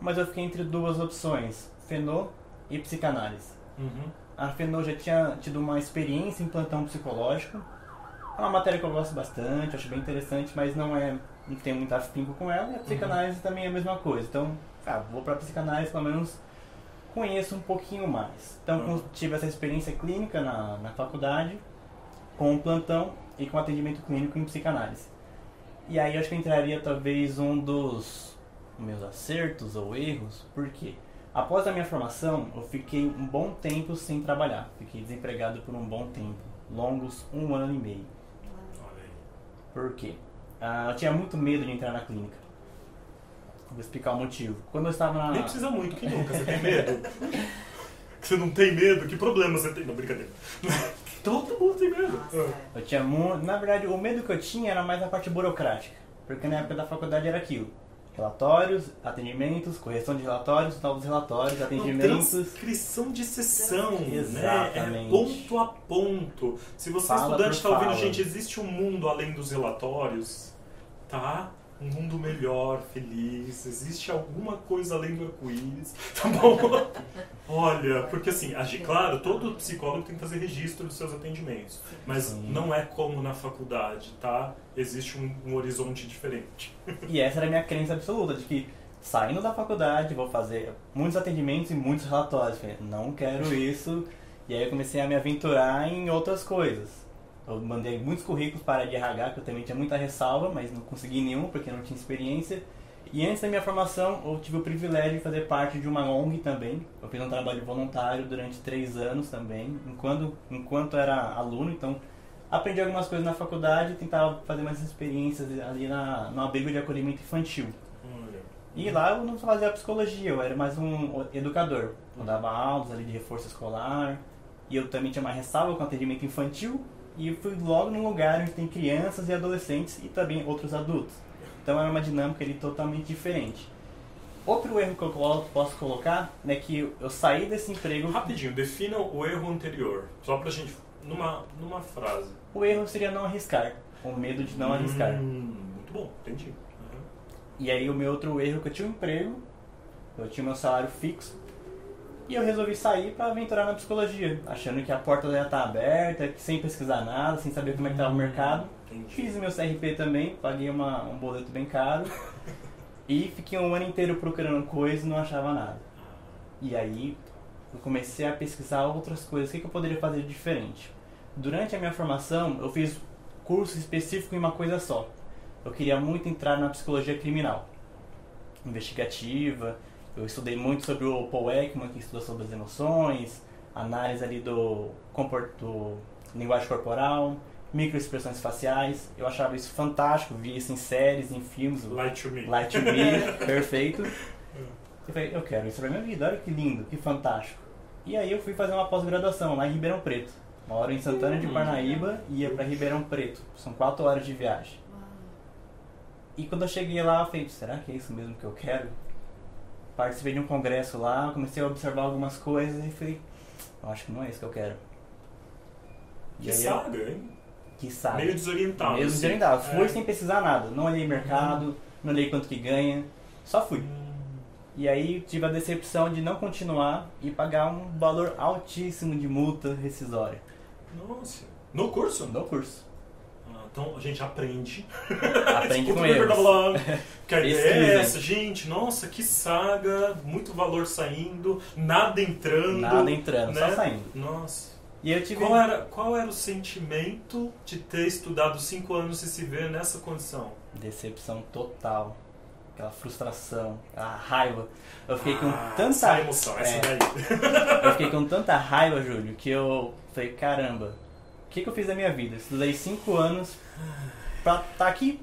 mas eu fiquei entre duas opções, Fenô e psicanálise. uhum. A Fenô já tinha tido uma experiência em plantão psicológico. É uma matéria que eu gosto bastante, acho bem interessante, mas não é não tenho muito afinco com ela. E a psicanálise também é a mesma coisa. Então, ah, vou para psicanálise, pelo menos conheço um pouquinho mais. Então, Uhum. tive essa experiência clínica na, na faculdade, com o plantão e com atendimento clínico em psicanálise. E aí, eu acho que eu entraria talvez um dos meus acertos ou erros, por quê? Após a minha formação, eu fiquei um bom tempo sem trabalhar. Fiquei desempregado por um bom tempo, longos um ano e meio. Por quê? Ah, eu tinha muito medo de entrar na clínica. Vou explicar o motivo. Quando eu estava na. Nem precisa muito, que nunca. Você tem medo? Você não tem medo? Que problema você tem? Não, brincadeira. Todo mundo tem medo. Nossa, Ah. é. Eu tinha muito. Na verdade, o medo que eu tinha era mais a parte burocrática. Porque na época da faculdade era aquilo: relatórios, atendimentos, correção de relatórios, novos relatórios, Não, atendimentos. Transcrição de sessão, né? É Exatamente. ponto a ponto. Se você é Fala estudante está ouvindo, gente, existe um mundo além dos relatórios, tá? Um mundo melhor, feliz. Existe alguma coisa além do arco-íris, tá bom? Olha, porque assim, claro, todo psicólogo tem que fazer registro dos seus atendimentos, mas não é como na faculdade, tá? Existe um, um horizonte diferente. E essa era a minha crença absoluta, de que saindo da faculdade vou fazer muitos atendimentos e muitos relatórios. Falei, não quero isso. E aí eu comecei a me aventurar em outras coisas. Eu mandei muitos currículos para a de RH, que eu também tinha muita ressalva, mas não consegui nenhum porque não tinha experiência. E antes da minha formação, eu tive o privilégio de fazer parte de uma ONG também. Eu fiz um trabalho voluntário durante três anos também, enquanto, enquanto era aluno. Então, aprendi algumas coisas na faculdade e tentava fazer mais experiências ali na, no abrigo de acolhimento infantil. E lá eu não fazia psicologia, eu era mais um educador. Eu dava aulas ali de reforço escolar. E eu também tinha uma ressalva com atendimento infantil. E fui logo num lugar onde tem crianças e adolescentes e também outros adultos. Então era uma dinâmica ali totalmente diferente. Outro erro que eu posso colocar é que eu saí desse emprego. Rapidinho, defina o erro anterior, só pra gente, numa, numa frase. O erro seria não arriscar. O medo de não arriscar. Hum, muito bom, entendi. Uhum. E aí o meu outro erro é que eu tinha um emprego, eu tinha meu salário fixo, e eu resolvi sair para aventurar na psicologia, achando que a porta ia estar aberta, que sem pesquisar nada, sem saber como é que estava o mercado. Entendi. Fiz o meu CRP também, paguei uma, um boleto bem caro, e fiquei um ano inteiro procurando coisas e não achava nada. E aí eu comecei a pesquisar outras coisas, o que, que eu poderia fazer de diferente. Durante a minha formação, eu fiz curso específico em uma coisa só. Eu queria muito entrar na psicologia criminal, investigativa. Eu estudei muito sobre o Paul Ekman, que estuda sobre as emoções, análise ali do, do linguagem corporal, microexpressões faciais. Eu achava isso fantástico, via isso em séries, em filmes, Light to me. Light to Me, perfeito. Eu falei, eu quero isso pra minha vida, olha que lindo, que fantástico. E aí eu fui fazer uma pós-graduação lá em Ribeirão Preto. Moro em Santana de Hum. Parnaíba e ia pra Ribeirão Preto. São quatro horas de viagem. E quando eu cheguei lá, eu falei, será que é isso mesmo que eu quero? Participei de um congresso lá, comecei a observar algumas coisas e falei, eu acho que não é isso que eu quero. Que aí saga, hein? Que sabe. Meio desorientado. Mesmo assim. desorientado. Fui É. sem pesquisar nada. Não olhei mercado, não olhei quanto que ganha. Só fui. Hum, E aí tive a decepção de não continuar e pagar um valor altíssimo de multa rescisória Nossa. No curso? no curso. Então a gente aprende. Aprende com erros. blá, blá, blá. Que a ideia é essa, gente. Nossa, que saga. Muito valor saindo, nada entrando. Nada entrando, né? só saindo. Nossa. E eu tive. Qual era, qual era o sentimento de ter estudado cinco anos e se ver nessa condição? Decepção total. Aquela frustração, aquela raiva. Eu fiquei com Ah, tanta. Essa emoção, essa É. daí. Eu fiquei com tanta raiva, Júlio, que eu falei, caramba, o que, que eu fiz da minha vida? Estudei cinco anos pra estar aqui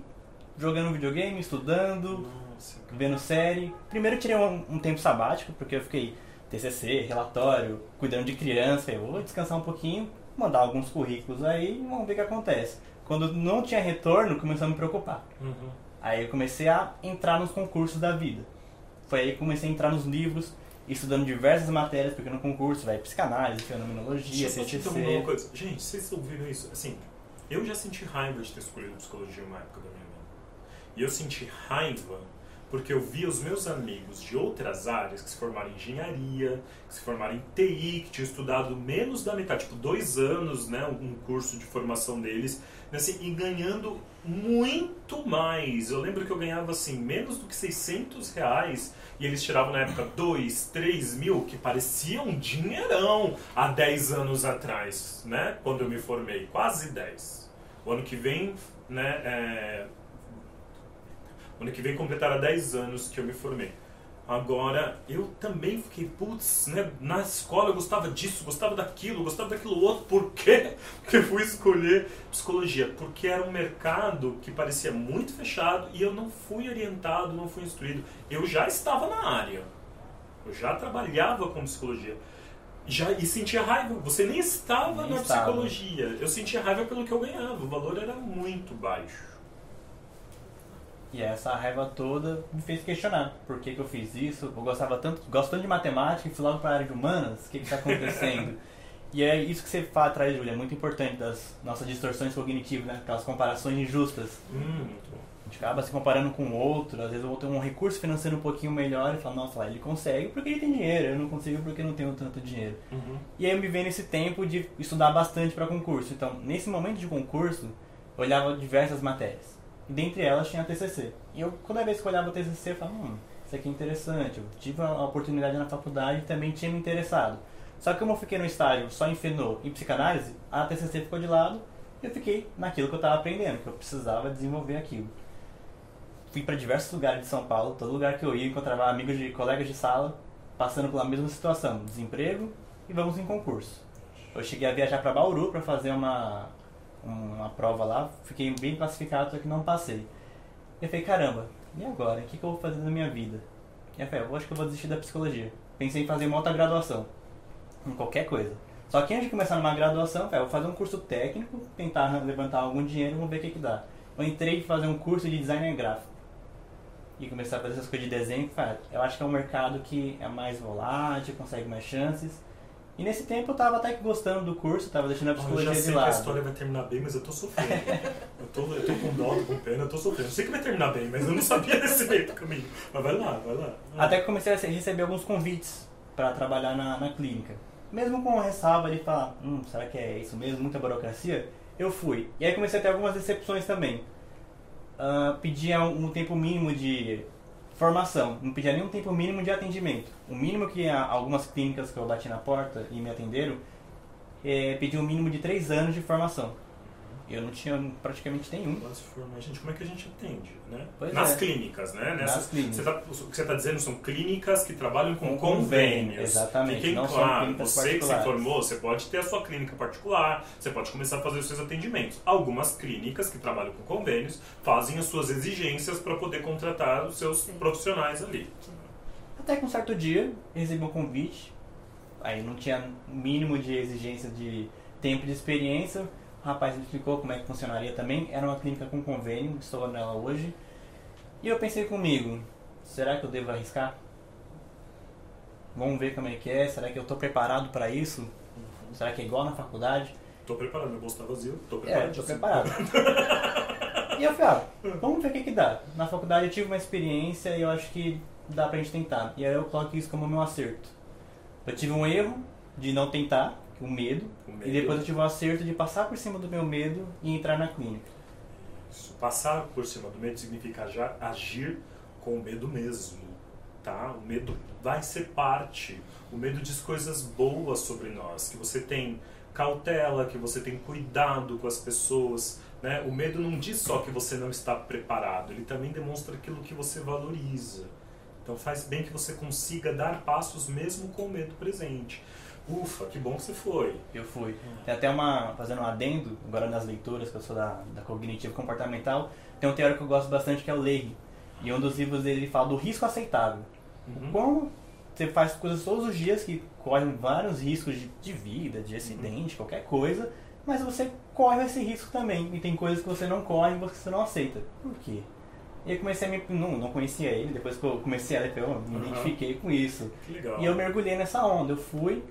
jogando videogame, estudando, Nossa, vendo série. Primeiro eu tirei um, um tempo sabático, porque eu fiquei TCC, relatório, cuidando de criança. Falei, vou descansar um pouquinho, mandar alguns currículos aí e vamos ver o que acontece. Quando não tinha retorno, começou a me preocupar. Uhum. Aí eu comecei a entrar nos concursos da vida. Foi aí que comecei a entrar nos livros, estudando diversas matérias, porque no concurso vai psicanálise, fenomenologia, uma coisa. Gente, vocês ouviram isso? Assim, eu já senti raiva de ter escolhido psicologia em uma época da minha vida. E eu senti raiva porque eu via os meus amigos de outras áreas que se formaram em engenharia, que se formaram em TI, que tinham estudado menos da metade, tipo dois anos, né, um curso de formação deles, assim, e ganhando muito mais. Eu lembro que eu ganhava assim menos do que 600 reais e eles tiravam na época 2, 3 mil, que parecia um dinheirão há 10 anos atrás, né? Quando eu me formei, quase 10. O ano que vem, né? É... O ano que vem completará 10 anos que eu me formei. Agora, eu também fiquei, putz, né? Na escola eu gostava disso, gostava daquilo, gostava daquilo outro. Por quê que eu fui escolher psicologia? Porque era um mercado que parecia muito fechado e eu não fui orientado, não fui instruído. Eu já estava na área. Eu já trabalhava com psicologia. Já, e sentia raiva. Você nem estava Nem na estava. psicologia. Eu sentia raiva pelo que eu ganhava. O valor era muito baixo. E essa raiva toda me fez questionar por que, que eu fiz isso. Eu gostava tanto, gosto tanto de matemática e fui logo para a área de humanas. O que está acontecendo? e é isso que você fala atrás, Júlia, é muito importante das nossas distorções cognitivas, né? Aquelas comparações injustas. Hum. A gente acaba se comparando com o outro, às vezes o outro tem um recurso financeiro um pouquinho melhor e fala, nossa, lá ele consegue porque ele tem dinheiro, eu não consigo porque eu não tenho tanto dinheiro. Uhum. E aí eu me vi nesse tempo de estudar bastante para concurso. Então, nesse momento de concurso, eu olhava diversas matérias. E dentre elas tinha a TCC. E eu, toda vez que olhava o TCC, eu falava, hum, isso aqui é interessante. Eu tive a oportunidade na faculdade e também tinha me interessado. Só que como eu fiquei no estágio só em fenô e psicanálise, a TCC ficou de lado e eu fiquei naquilo que eu estava aprendendo, que eu precisava desenvolver aquilo. Fui para diversos lugares de São Paulo, todo lugar que eu ia encontrava amigos de colegas de sala passando pela mesma situação, desemprego e vamos em concurso. Eu cheguei a viajar para Bauru para fazer uma uma prova lá, fiquei bem classificado, só que não passei. Eu falei, caramba, e agora? O que, que eu vou fazer na minha vida? E eu falei, eu acho que eu vou desistir da psicologia. Pensei em fazer uma outra graduação, em qualquer coisa. Só que antes de começar numa graduação, eu falei, vou fazer um curso técnico, tentar levantar algum dinheiro, vamos ver o que, que dá. Eu entrei para fazer um curso de design gráfico. E comecei a fazer essas coisas de desenho, falei, eu acho que é um mercado que é mais volátil, consegue mais chances. E nesse tempo eu tava até que gostando do curso, tava deixando a psicologia eu já de sei lado. que a história vai terminar bem, mas eu tô sofrendo. eu, tô, eu tô com dó, tô com pena, eu tô sofrendo. Eu sei que vai terminar bem, mas eu não sabia desse meio do caminho. Mas vai lá, vai lá. Até que comecei a receber alguns convites para trabalhar na, na clínica. Mesmo com ressalva de falar, hum, será que é isso mesmo? Muita burocracia? Eu fui. E aí comecei a ter algumas decepções também. Uh, pedia um, um tempo mínimo de formação, não pedia nenhum tempo mínimo de atendimento. O mínimo que algumas clínicas que eu bati na porta e me atenderam é, pediam um mínimo de três anos de formação. Eu não tinha praticamente nenhum. Mas formar, gente, como é que a gente atende, né? Pois Nas é. clínicas, né? Nessas, Nas clínicas. Você tá, o que você está dizendo são clínicas que trabalham com, Com convênio, convênios. exatamente, Fiquem não claro, você que se formou, você pode ter a sua clínica particular, você pode começar a fazer os seus atendimentos. Algumas clínicas que trabalham com convênios fazem as suas exigências para poder contratar os seus Sim. profissionais ali. Até que um certo dia recebi um convite, aí não tinha mínimo de exigência de tempo de experiência. O rapaz me explicou como é que funcionaria também. Era uma clínica com convênio, estou nela hoje. E eu pensei comigo, será que eu devo arriscar? Vamos ver como é que é, será que eu estou preparado para isso? Será que é igual na faculdade? Tô preparado, meu bolso tá vazio, tô É, preparado. estou preparado. e eu falei, ah, vamos ver o que, que dá. Na faculdade eu tive uma experiência e eu acho que dá pra gente tentar. E aí eu coloco isso como meu acerto. Eu tive um erro de não tentar, o medo, O medo. e depois eu tive um acerto de passar por cima do meu medo e entrar na clínica. Isso. Passar por cima do medo significa já agir com o medo mesmo, tá? O medo vai ser parte. O medo diz coisas boas sobre nós, que você tem cautela, que você tem cuidado com as pessoas, né? O medo não diz só que você não está preparado, ele também demonstra aquilo que você valoriza. Então faz bem que você consiga dar passos mesmo com o medo presente. Ufa, que bom que você foi. Eu fui. Tem até uma, fazendo um adendo, agora nas leituras, que eu sou da, da cognitivo comportamental, tem um teórico que eu gosto bastante que é o Leahy. E um dos livros dele ele fala do risco aceitável. Uhum. Como você faz coisas todos os dias que correm vários riscos de, de vida, de acidente, qualquer coisa, mas você corre esse risco também. E tem coisas que você não corre e você não aceita. Por quê? E eu comecei a me. Não, não conhecia ele, depois que eu comecei a ler, eu me Aham. identifiquei com isso. Que legal. E eu mergulhei nessa onda. Eu fui,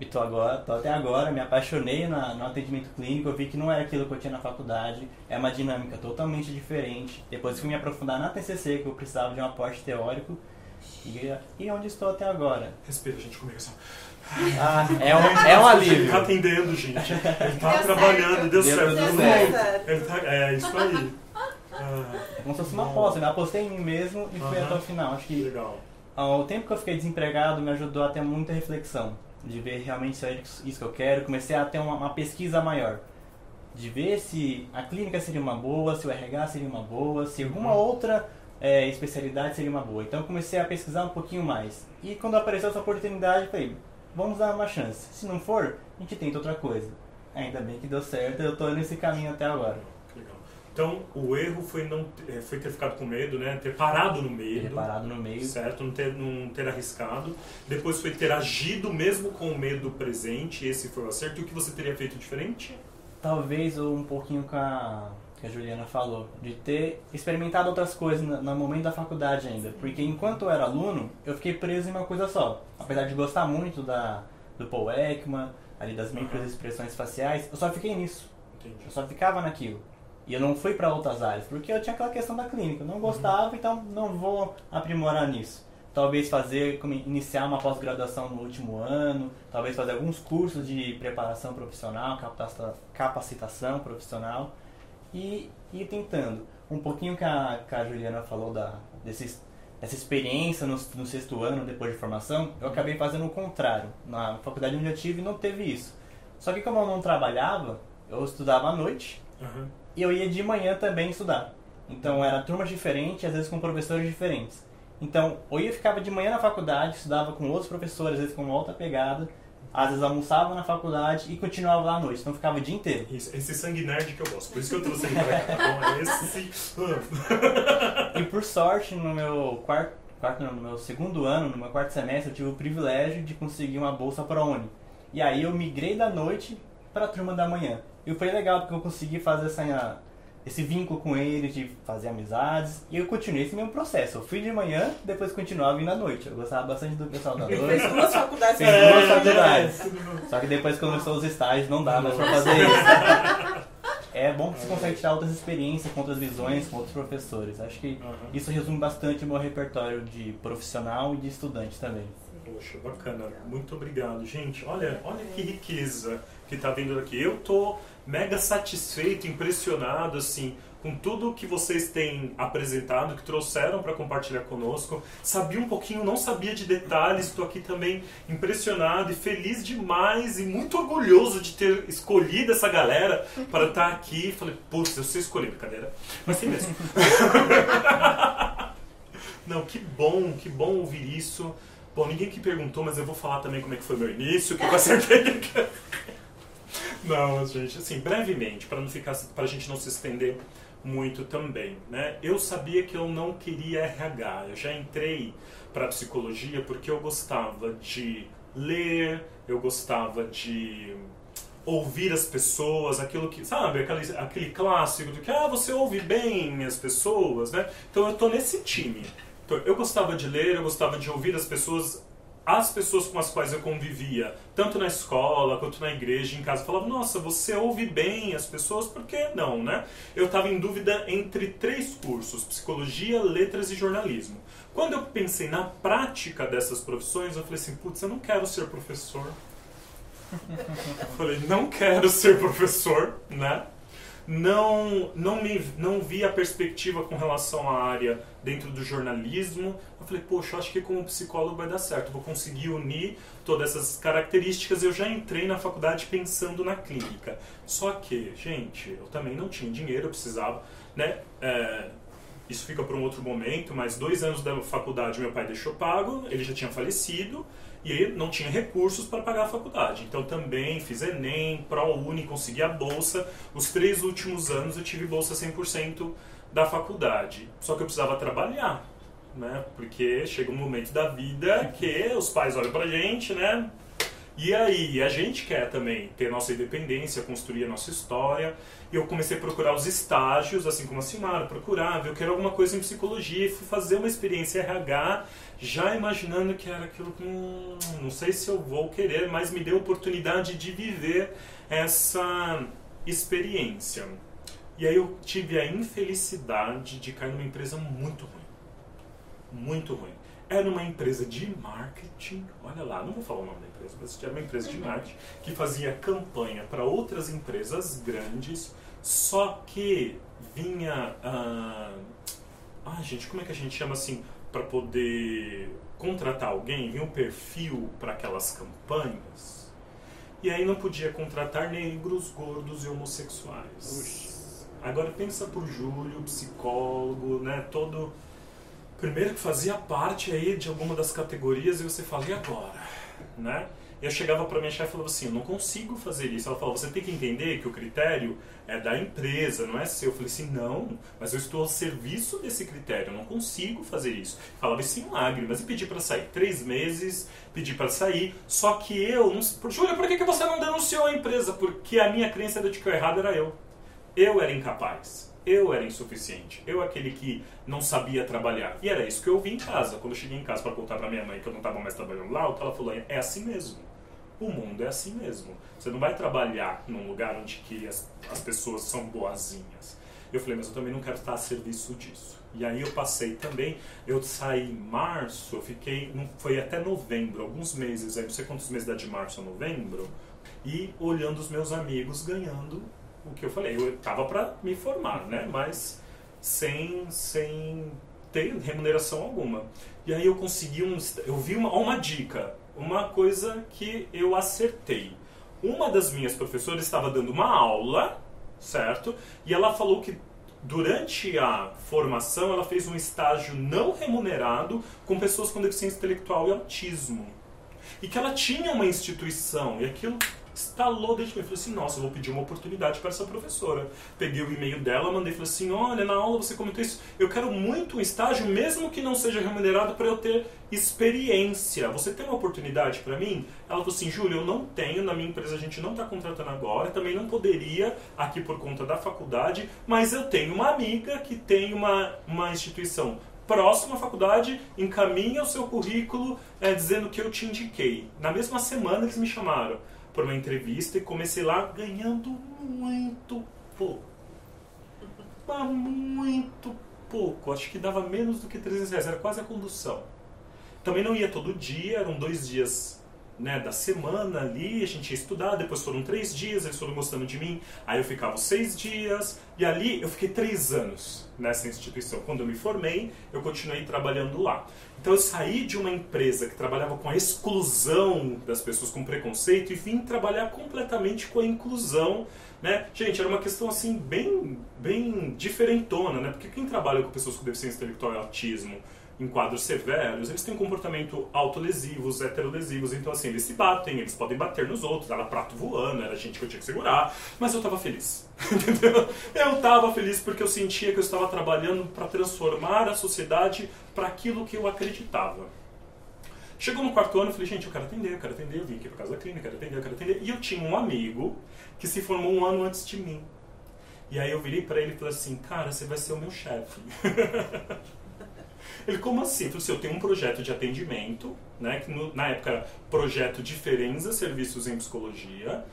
e tô agora, tô até agora, me apaixonei na, no atendimento clínico, eu vi que não era aquilo que eu tinha na faculdade, é uma dinâmica totalmente diferente. Depois fui me aprofundar na TCC, que eu precisava de um aporte teórico, e, e onde estou até agora. Respira, gente, comigo assim. Ah, é um, é um Ele alívio. tá atendendo, gente. Ele tá Deu trabalhando, certo. deu, Deu certo. Ele certo. tá- Ele tá, é isso aí. Ah, É como se fosse uma aposta, eu apostei em mim mesmo e fui Aham. até o final. Acho que legal. o tempo que eu fiquei desempregado me ajudou a ter muita reflexão, de ver realmente se é isso que eu quero. Comecei a ter uma, uma pesquisa maior, de ver se a clínica seria uma boa, se o RH seria uma boa, se alguma Uhum. outra é, especialidade seria uma boa. Então comecei a pesquisar um pouquinho mais. E quando apareceu essa oportunidade, falei, vamos dar uma chance. Se não for, a gente tenta outra coisa. Ainda bem que deu certo, eu tô nesse caminho até agora. Então, o erro foi, não, eh, foi ter ficado com medo, né? Ter parado no medo. Ter parado no meio. Certo, não ter, não ter arriscado. Depois foi ter agido mesmo com o medo presente. Esse foi o acerto. E o que você teria feito diferente? Talvez um pouquinho com a que a Juliana falou, de ter experimentado outras coisas no, momento da faculdade ainda. Porque enquanto eu era aluno, eu fiquei preso em uma coisa só. Apesar de gostar muito da, do Paul Ekman, ali das microexpressões faciais, eu só fiquei nisso. Entendi. Eu só ficava naquilo. E eu não fui para outras áreas, porque eu tinha aquela questão da clínica. Eu não gostava, então não vou aprimorar nisso. Talvez fazer, iniciar uma pós-graduação no último ano, talvez fazer alguns cursos de preparação profissional, capacitação profissional e ir tentando. Um pouquinho que a, que a Juliana falou da, desses, dessa experiência no, no sexto ano depois de formação, eu acabei fazendo o contrário. Na faculdade onde eu tive não teve isso. Só que como eu não trabalhava, eu estudava à noite, uhum e eu ia de manhã também estudar. Então era turmas diferentes, às vezes com professores diferentes. Então, ou eu ficava de manhã na faculdade, estudava com outros professores, às vezes com outra pegada, às vezes almoçava na faculdade e continuava lá à noite, então ficava o dia inteiro. Isso, esse sangue nerd que eu gosto, por isso que eu trouxe ele pra cá. Então, é esse... e por sorte, no meu quarto, quarto não, no meu segundo ano, no meu quarto semestre, eu tive o privilégio de conseguir uma bolsa para a Uni. E aí eu migrei da noite para a turma da manhã. E foi legal porque eu consegui fazer essa, esse vínculo com eles, de fazer amizades. E eu continuei esse mesmo processo. Eu fui de manhã, depois continuava vindo à noite. Eu gostava bastante do pessoal da noite. Fez duas faculdades. Fez duas é, faculdades. Só que depois que começou os estágios, não dá mais pra fazer isso. É bom que você consegue tirar outras experiências, com outras visões, com outros professores. Acho que isso resume bastante o meu repertório de profissional e de estudante também. Poxa, bacana. Muito obrigado. Gente, olha, olha que riqueza que está vindo daqui. Eu tô mega satisfeito, impressionado, assim, com tudo que vocês têm apresentado, que trouxeram para compartilhar conosco. Sabia um pouquinho, não sabia de detalhes, estou aqui também impressionado e feliz demais e muito orgulhoso de ter escolhido essa galera para estar tá aqui. Falei, putz, eu sei escolher, brincadeira, mas sim mesmo. não, que bom, que bom ouvir isso. Bom, ninguém que perguntou, mas eu vou falar também como é que foi meu início, que eu acertei. Não, gente, assim, brevemente, para não ficar, para a gente não se estender muito também, né? Eu sabia que eu não queria RH. Eu já entrei para psicologia porque eu gostava de ler, eu gostava de ouvir as pessoas, aquilo que, sabe, aquele, aquele clássico do que, ah, você ouve bem as pessoas, né? Então eu tô nesse time. Então, eu gostava de ler, eu gostava de ouvir as pessoas as pessoas com as quais eu convivia, tanto na escola quanto na igreja, em casa, falavam: Nossa, você ouve bem as pessoas, por que não, né? Eu estava em dúvida entre três cursos: psicologia, letras e jornalismo. Quando eu pensei na prática dessas profissões, eu falei assim: Putz, eu não quero ser professor. eu falei: Não quero ser professor, né? Não, não, me, não vi a perspectiva com relação à área dentro do jornalismo. Eu falei, poxa, acho que como psicólogo vai dar certo, vou conseguir unir todas essas características. Eu já entrei na faculdade pensando na clínica. Só que, gente, eu também não tinha dinheiro, eu precisava, né? É, isso fica para um outro momento, mas dois anos da faculdade meu pai deixou pago, ele já tinha falecido e não tinha recursos para pagar a faculdade. Então também fiz Enem, ProUni, consegui a bolsa. Os três últimos anos eu tive bolsa 100% da faculdade. Só que eu precisava trabalhar, né? Porque chega um momento da vida que os pais olham pra gente, né? E aí, a gente quer também ter nossa independência, construir a nossa história. E eu comecei a procurar os estágios, assim como a Simara procurava. Eu quero alguma coisa em psicologia fui fazer uma experiência RH já imaginando que era aquilo que hum, não sei se eu vou querer, mas me deu a oportunidade de viver essa experiência. E aí eu tive a infelicidade de cair numa empresa muito ruim. Muito ruim. Era uma empresa de marketing, olha lá, não vou falar o nome da empresa, mas era uma empresa de marketing que fazia campanha para outras empresas grandes, só que vinha. Ah, ah, gente, como é que a gente chama assim? Para poder contratar alguém, vinha um perfil para aquelas campanhas, e aí não podia contratar negros, gordos e homossexuais. Agora pensa por Júlio, psicólogo, né, todo primeiro que fazia parte aí de alguma das categorias e você fala, e agora? Né? Eu chegava para minha chefe e falava assim, eu não consigo fazer isso. Ela falava, você tem que entender que o critério é da empresa, não é seu. Eu falei assim, não, mas eu estou ao serviço desse critério, eu não consigo fazer isso. Falava isso em lágrimas e pedi para sair. Três meses, pedi para sair, só que eu, não... Júlia, por que, você não denunciou a empresa? Porque a minha crença era de que o errado era eu. Eu era incapaz. Eu era insuficiente. Eu aquele que não sabia trabalhar. E era isso que eu vi em casa. Quando eu cheguei em casa para contar para minha mãe que eu não estava mais trabalhando lá, ela falou, é assim mesmo. O mundo é assim mesmo. Você não vai trabalhar num lugar onde que as, as pessoas são boazinhas. Eu falei, mas eu também não quero estar a serviço disso. E aí eu passei também, eu saí em março, eu fiquei, foi até novembro, alguns meses, aí não sei quantos meses dá de março a novembro, e olhando os meus amigos ganhando o que eu falei. Eu tava para me formar, né? Mas sem, sem ter remuneração alguma. E aí eu consegui um, eu vi uma, uma dica, uma coisa que eu acertei. Uma das minhas professoras estava dando uma aula, certo? E ela falou que durante a formação ela fez um estágio não remunerado com pessoas com deficiência intelectual e autismo. E que ela tinha uma instituição, e aquilo estalou dentro de mim. Eu falei assim, nossa, eu vou pedir uma oportunidade para essa professora. Peguei o e-mail dela, mandei e falei assim, olha, na aula você comentou isso. Eu quero muito um estágio, mesmo que não seja remunerado, para eu ter experiência. Você tem uma oportunidade para mim? Ela falou assim, Júlia, eu não tenho, na minha empresa a gente não está contratando agora, também não poderia aqui por conta da faculdade, mas eu tenho uma amiga que tem uma, uma instituição próxima à faculdade, encaminha o seu currículo é, dizendo que eu te indiquei. Na mesma semana eles me chamaram para uma entrevista e comecei lá ganhando muito pouco. Mas muito pouco. Acho que dava menos do que 300 reais. Era quase a condução. Também não ia todo dia, eram dois dias né, da semana ali, a gente ia estudar, depois foram três dias, eles foram gostando de mim, aí eu ficava seis dias, e ali eu fiquei três anos nessa instituição. Quando eu me formei, eu continuei trabalhando lá. Então eu saí de uma empresa que trabalhava com a exclusão das pessoas com preconceito e vim trabalhar completamente com a inclusão. Né? Gente, era uma questão assim bem, bem diferentona, né? Porque quem trabalha com pessoas com deficiência intelectual e autismo em quadros severos, eles têm um comportamento autolesivos, heterolesivos, então assim, eles se batem, eles podem bater nos outros, era prato voando, era gente que eu tinha que segurar, mas eu tava feliz, entendeu? Eu tava feliz porque eu sentia que eu estava trabalhando para transformar a sociedade para aquilo que eu acreditava. Chegou no quarto ano, eu falei, gente, eu quero atender, eu quero atender, eu vim aqui para casa da clínica, eu quero atender, eu quero atender. E eu tinha um amigo que se formou um ano antes de mim. E aí eu virei para ele e falei assim, cara, você vai ser o meu chefe. Ele, como assim? Eu falei assim, eu tenho um projeto de atendimento, né, que no, na época Projeto Diferença Serviços em Psicologia,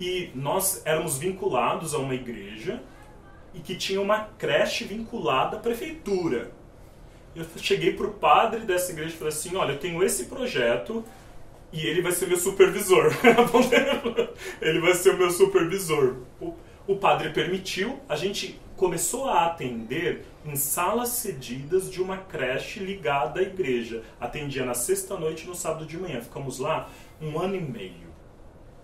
e nós éramos vinculados a uma igreja e que tinha uma creche vinculada à prefeitura. Eu cheguei para o padre dessa igreja e falei assim, olha, eu tenho esse projeto e ele vai ser meu supervisor. ele vai ser o meu supervisor. O padre permitiu, a gente começou a atender em salas cedidas de uma creche ligada à igreja. Atendia na sexta-noite e no sábado de manhã. Ficamos lá um ano e meio.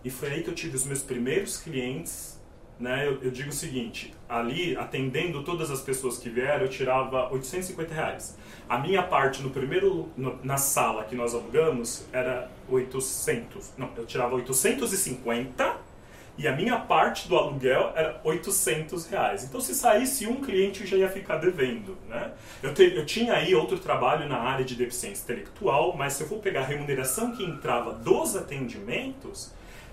E foi aí que eu tive os meus primeiros clientes. Né? Eu, eu digo o seguinte: ali, atendendo todas as pessoas que vieram, eu tirava 850 reais. A minha parte no primeiro, no, na sala que nós alugamos, era 800. Não, eu tirava 850 e a minha parte do aluguel era 800 reais. Então, se saísse um cliente, eu já ia ficar devendo. Né? Eu, te, eu tinha aí outro trabalho na área de deficiência intelectual, mas se eu for pegar a remuneração que entrava dos atendimentos,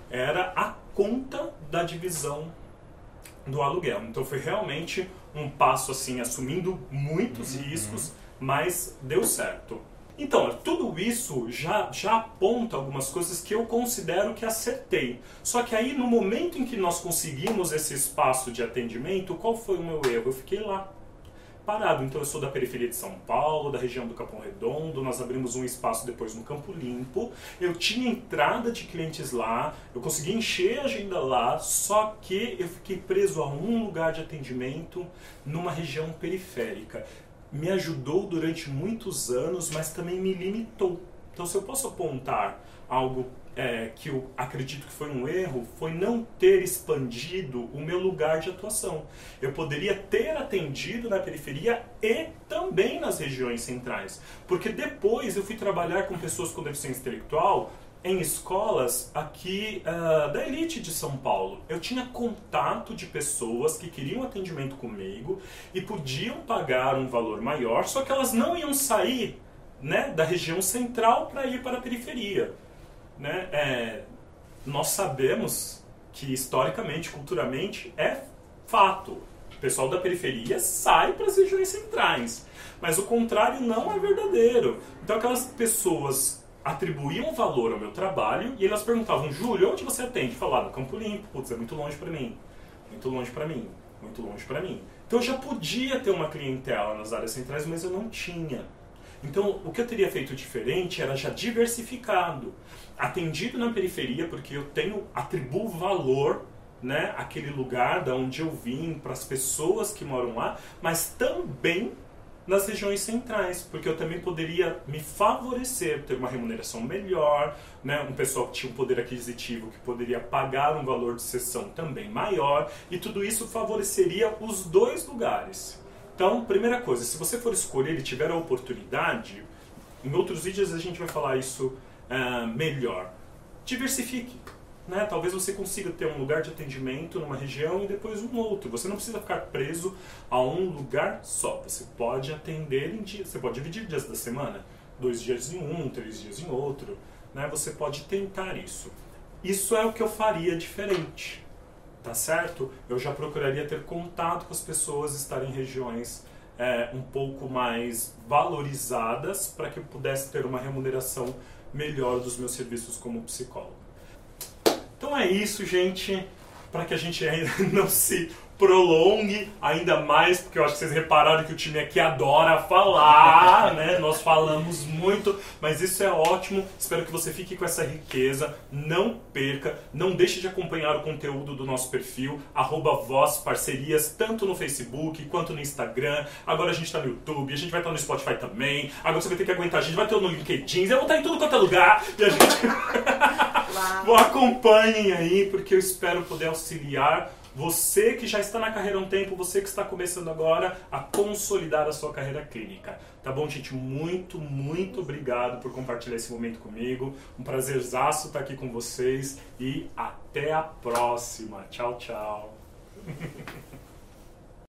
era a conta da divisão do aluguel. Então, foi realmente um passo assim, assumindo muitos uhum. riscos, mas deu certo. Então, tudo isso já, já aponta algumas coisas que eu considero que acertei. Só que aí, no momento em que nós conseguimos esse espaço de atendimento, qual foi o meu erro? Eu fiquei lá, parado. Então, eu sou da periferia de São Paulo, da região do Capão Redondo, nós abrimos um espaço depois no Campo Limpo. Eu tinha entrada de clientes lá, eu consegui encher a agenda lá, só que eu fiquei preso a um lugar de atendimento numa região periférica me ajudou durante muitos anos, mas também me limitou. Então, se eu posso apontar algo é, que eu acredito que foi um erro, foi não ter expandido o meu lugar de atuação. Eu poderia ter atendido na periferia e também nas regiões centrais, porque depois eu fui trabalhar com pessoas com deficiência intelectual em escolas aqui uh, da elite de São Paulo. Eu tinha contato de pessoas que queriam atendimento comigo e podiam pagar um valor maior, só que elas não iam sair né, da região central para ir para a periferia. Né? É, nós sabemos que historicamente, culturalmente, é fato. O pessoal da periferia sai para as regiões centrais. Mas o contrário não é verdadeiro. Então aquelas pessoas atribuíam valor ao meu trabalho e elas perguntavam, Júlio, onde você atende? Falar no Campo Limpo, putz, é muito longe para mim, muito longe para mim. muito longe para mim. Então eu já podia ter uma clientela nas áreas centrais, mas eu não tinha. Então o que eu teria feito diferente era já diversificado, atendido na periferia, porque eu tenho atribuo valor né, aquele lugar da onde eu vim para as pessoas que moram lá, mas também nas regiões centrais, porque eu também poderia me favorecer, ter uma remuneração melhor, né? um pessoal que tinha um poder aquisitivo que poderia pagar um valor de sessão também maior, e tudo isso favoreceria os dois lugares. Então, primeira coisa, se você for escolher e tiver a oportunidade, em outros vídeos a gente vai falar isso uh, melhor. Diversifique né? Talvez você consiga ter um lugar de atendimento numa região e depois um outro. Você não precisa ficar preso a um lugar só. Você pode atender em dias. Você pode dividir dias da semana, dois dias em um, três dias em outro. Né? Você pode tentar isso. Isso é o que eu faria diferente, tá certo? Eu já procuraria ter contato com as pessoas, estar em regiões é, um pouco mais valorizadas para que eu pudesse ter uma remuneração melhor dos meus serviços como psicólogo. Então é isso, gente. Para que a gente ainda não se prolongue ainda mais, porque eu acho que vocês repararam que o time aqui adora falar, né? Nós falamos muito, mas isso é ótimo. Espero que você fique com essa riqueza. Não perca, não deixe de acompanhar o conteúdo do nosso perfil, arroba Voz Parcerias, tanto no Facebook quanto no Instagram. Agora a gente está no YouTube, a gente vai estar no Spotify também. Agora você vai ter que aguentar, a gente vai ter no LinkedIn, eu vou estar em tudo quanto é lugar. E a gente. Bom, acompanhem aí, porque eu espero poder auxiliar você que já está na carreira há um tempo, você que está começando agora a consolidar a sua carreira clínica. Tá bom, gente? Muito, muito obrigado por compartilhar esse momento comigo. Um prazerzaço estar aqui com vocês e até a próxima. Tchau, tchau.